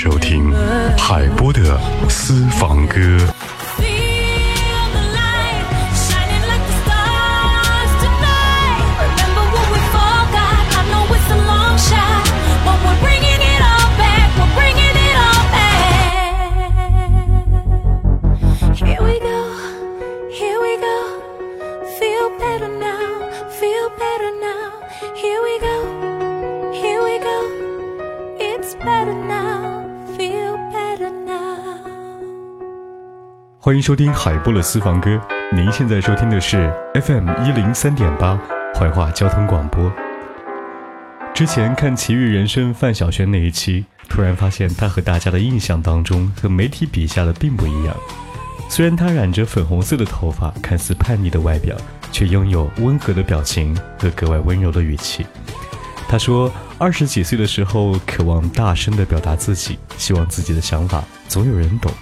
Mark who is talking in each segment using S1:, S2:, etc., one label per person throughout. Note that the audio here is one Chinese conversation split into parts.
S1: 收听海波的私房歌。欢迎收听海波的私房歌。您现在收听的是 FM 一零三点八怀化交通广播。之前看《奇遇人生》范晓萱那一期，突然发现她和大家的印象当中和媒体笔下的并不一样。虽然她染着粉红色的头发，看似叛逆的外表，却拥有温和的表情和格外温柔的语气。她说，二十几岁的时候，渴望大声地表达自己，希望自己的想法总有人懂。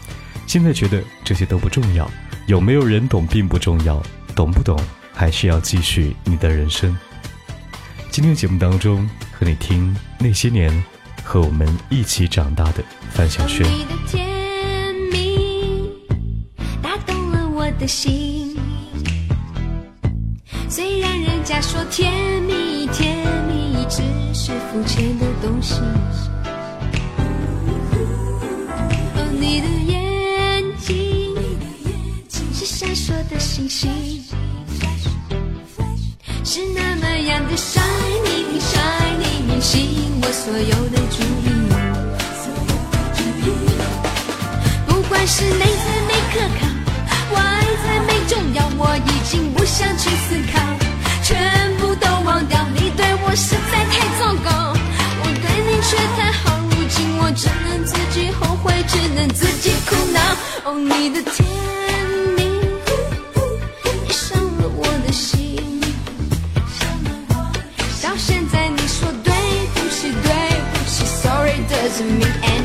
S1: 现在觉得这些都不重要，有没有人懂并不重要，懂不懂还是要继续你的人生。今天节目当中和你听那些年和我们一起长大的范晓萱。
S2: 你的甜蜜打动了我的心，虽然人家说甜蜜甜蜜只是肤浅的东西。你的眼说。的星星是那么样的 shiny shiny，吸引我所有的注意。不管是内在美可靠，外在美重要，我已经不想去思考，全部都忘掉。你对我实在太糟糕，我对你却太好，如今我只能自己后悔，只能自己苦恼。哦，你的甜蜜。doesn't mean anything.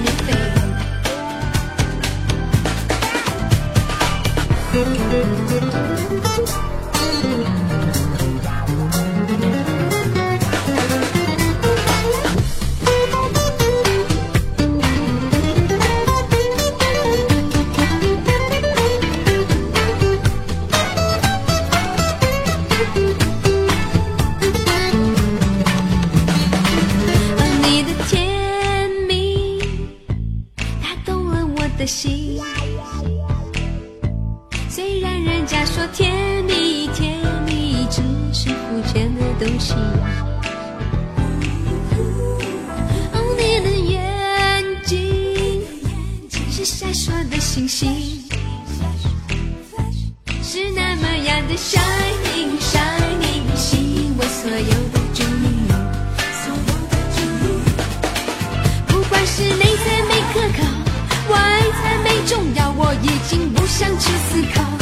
S2: 想去思考。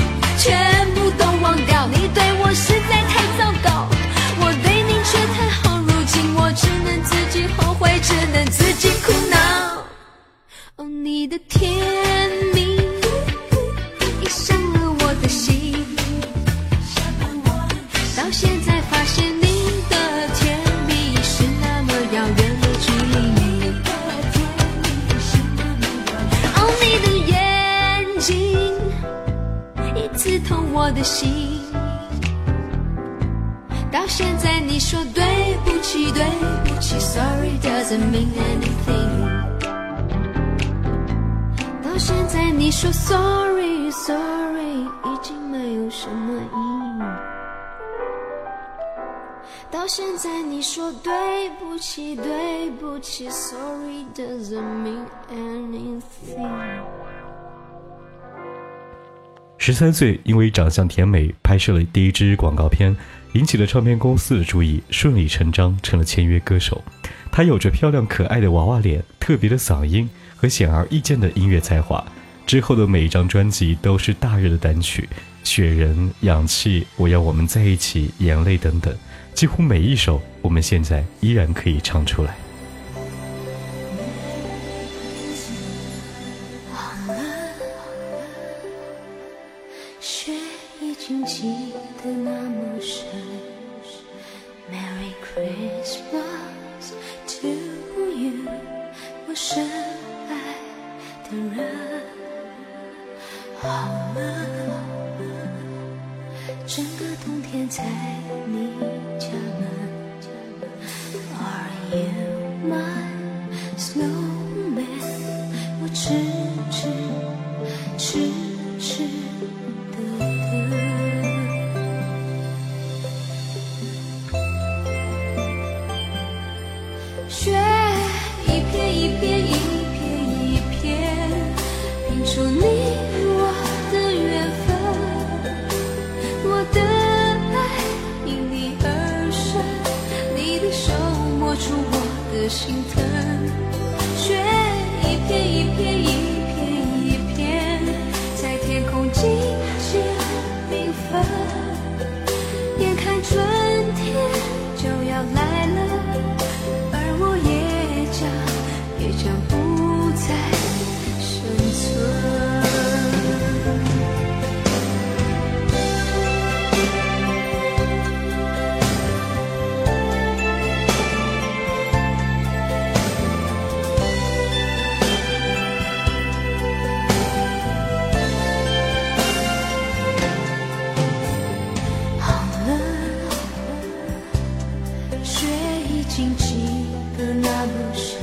S2: 说 Sorry，Sorry 已经没有什么意义。到现在你说对不起，对不起，Sorry doesn't mean anything。十三岁，因为长相甜美，拍摄了第一支广告片，引起了唱片公司的注意，顺理成章成了签约歌手。她有着漂亮可爱的娃娃脸、特别的嗓音和显而易见的音乐才华。之后的每一张专辑都是大热的单曲，《雪人》《氧气》《我要我们在一起》《眼泪》等等，几乎每一首我们现在依然可以唱出来。Are you my snowman？我只。心疼。记得那么深？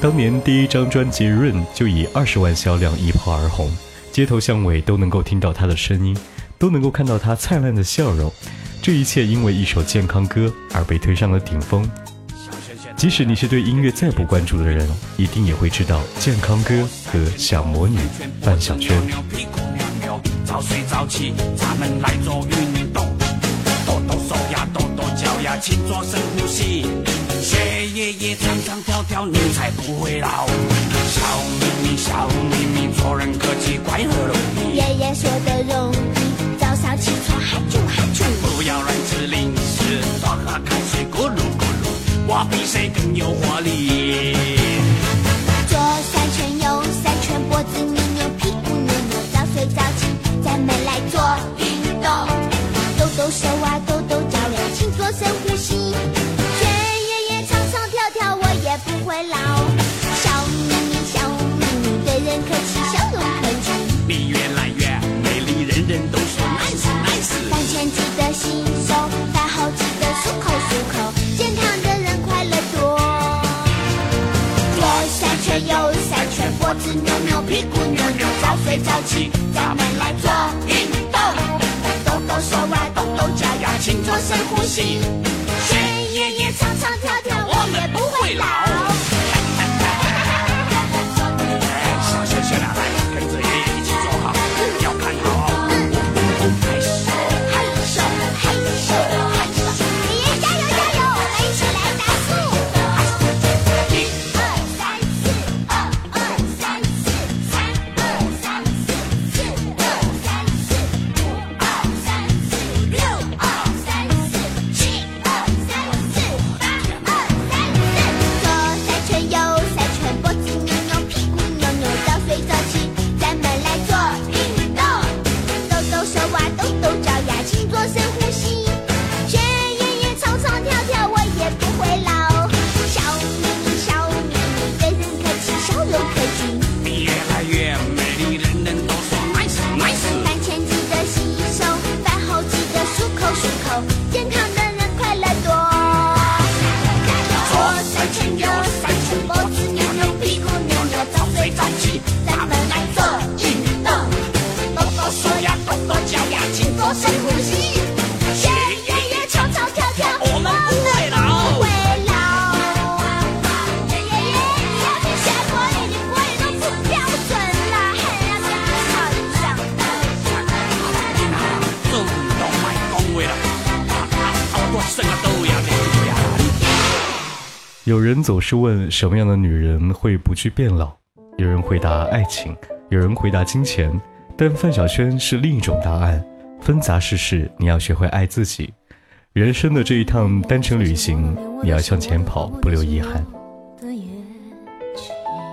S2: 当年第一张专辑《Rain》就以二十万销量一炮而红，街头巷尾都能够听到他的声音，都能够看到他灿烂的笑容。这一切因为一首健康歌而被推上了顶峰。即使你是对音乐再不关注的人，一定也会知道健康歌和小魔女范晓萱。早睡早起，咱们来做运动，抖抖手呀，抖抖脚。
S3: 脚丫，请做深呼吸。学爷爷唱唱跳跳，你才不会老。笑眯眯，笑眯眯，做人可气，快乐容易。
S4: 爷爷说的容易，早上起床喊啾喊啾。
S3: 不要乱吃零食，多喝开水，咕噜咕噜。我比谁更有活力。
S4: 左三圈，右三圈，脖子扭扭，屁股扭扭，早睡早起，咱们来做运动。抖抖手啊，深呼吸。学爷爷唱唱跳跳，我也不会老。笑眯眯，笑眯眯，对人客气，笑容可掬。
S3: 你越来越美丽，人人都说 nice nice。
S4: 饭前记得洗手，饭后记得漱口漱口，健康的人快乐多。左三圈，右三圈，脖子扭扭，屁股扭扭，早睡早起，咱们来做深呼吸。
S1: 有人总是问什么样的女人会不惧变老，有人回答爱情，有人回答金钱，但范晓萱是另一种答案。纷杂世事，你要学会爱自己。人生的这一趟单程旅行，你要向前跑，不留遗憾。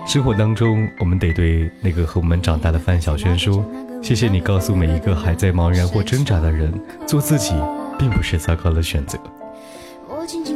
S1: 生活当中，我们得对那个和我们长大的范晓萱说：“谢谢你告诉每一个还在茫然或挣扎的人，做自己并不是糟糕的选择。”
S2: 我静静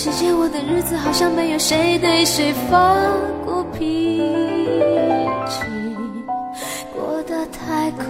S2: 世界，我的日子，好像没有谁对谁发过脾气，过得太快，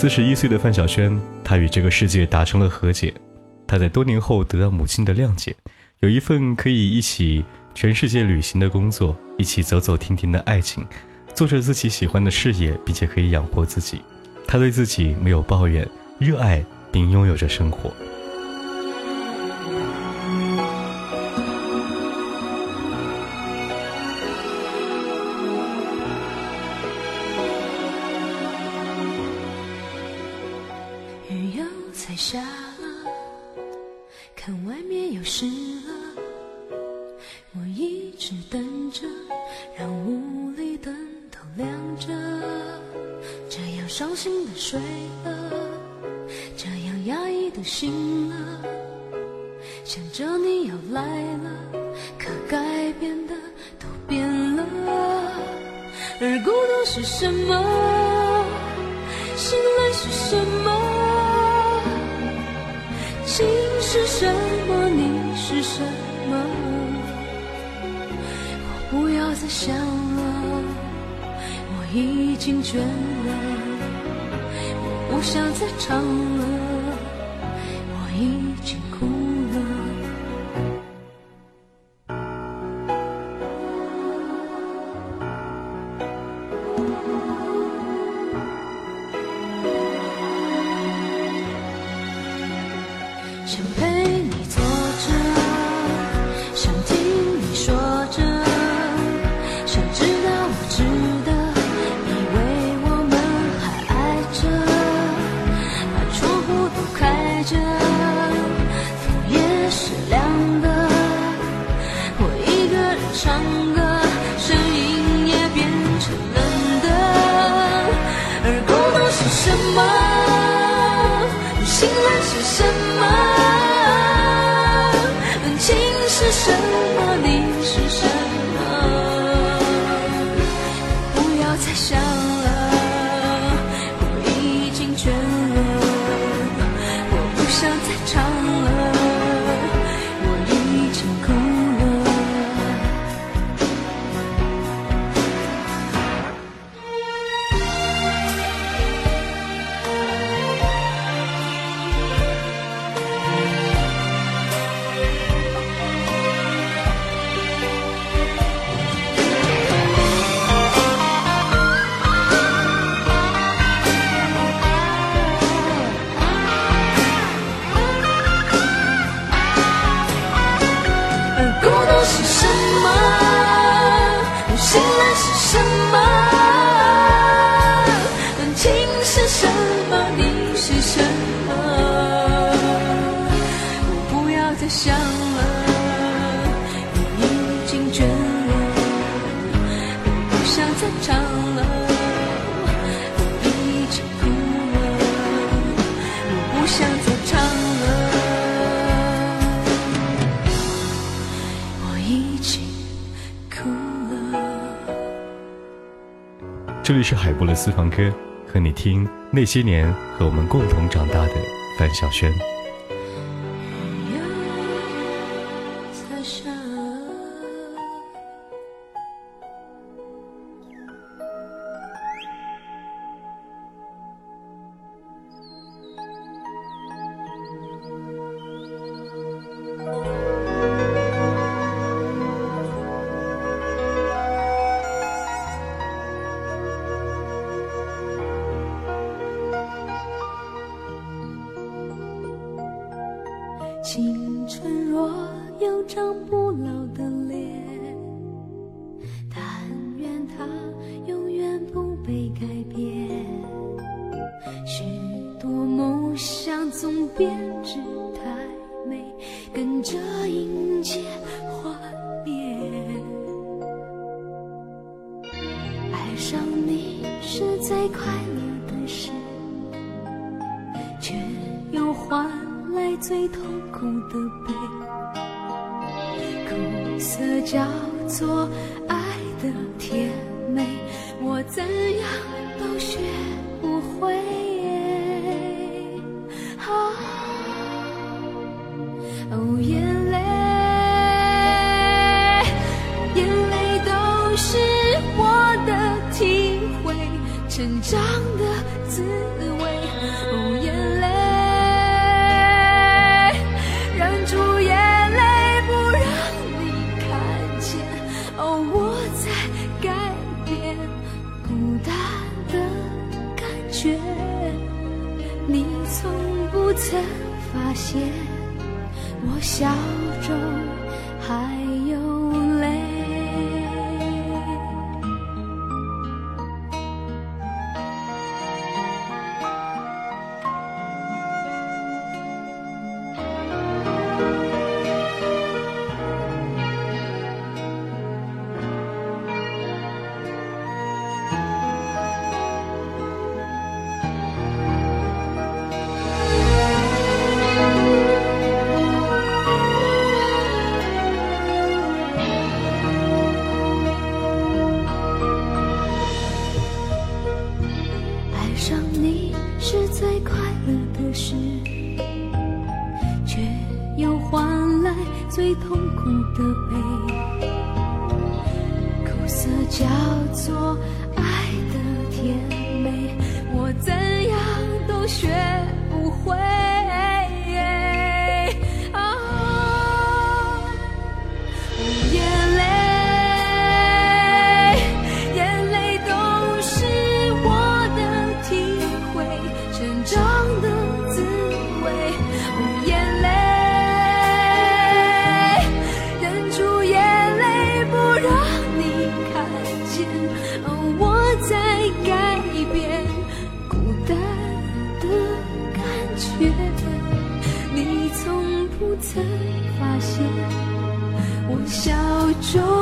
S1: 四十一岁的范晓萱，她与这个世界达成了和解。她在多年后得到母亲的谅解，有一份可以一起全世界旅行的工作，一起走走停停的爱情，做着自己喜欢的事业，并且可以养活自己。她对自己没有抱怨，热爱并拥有着生活。
S2: 雨又在下了，看外面又湿了。我一直等着，让屋里灯都亮着，这样伤心的睡了，这样压抑的醒了，想着你要来了，可该变的都变了，而孤独是什么？笑了，我已经倦了，我不想再唱了，是什么？
S1: 里是海波的私房歌，和你听那些年和我们共同长大的范晓萱。
S2: 是最快乐的事。却又换来最痛苦的悲。苦涩叫做爱的甜美，我怎样都学曾发现我笑中还爱上你是最快乐的事，却又换来最痛苦的悲。苦涩叫做爱的甜美，我怎样都学感觉，你从不曾发现。我笑中。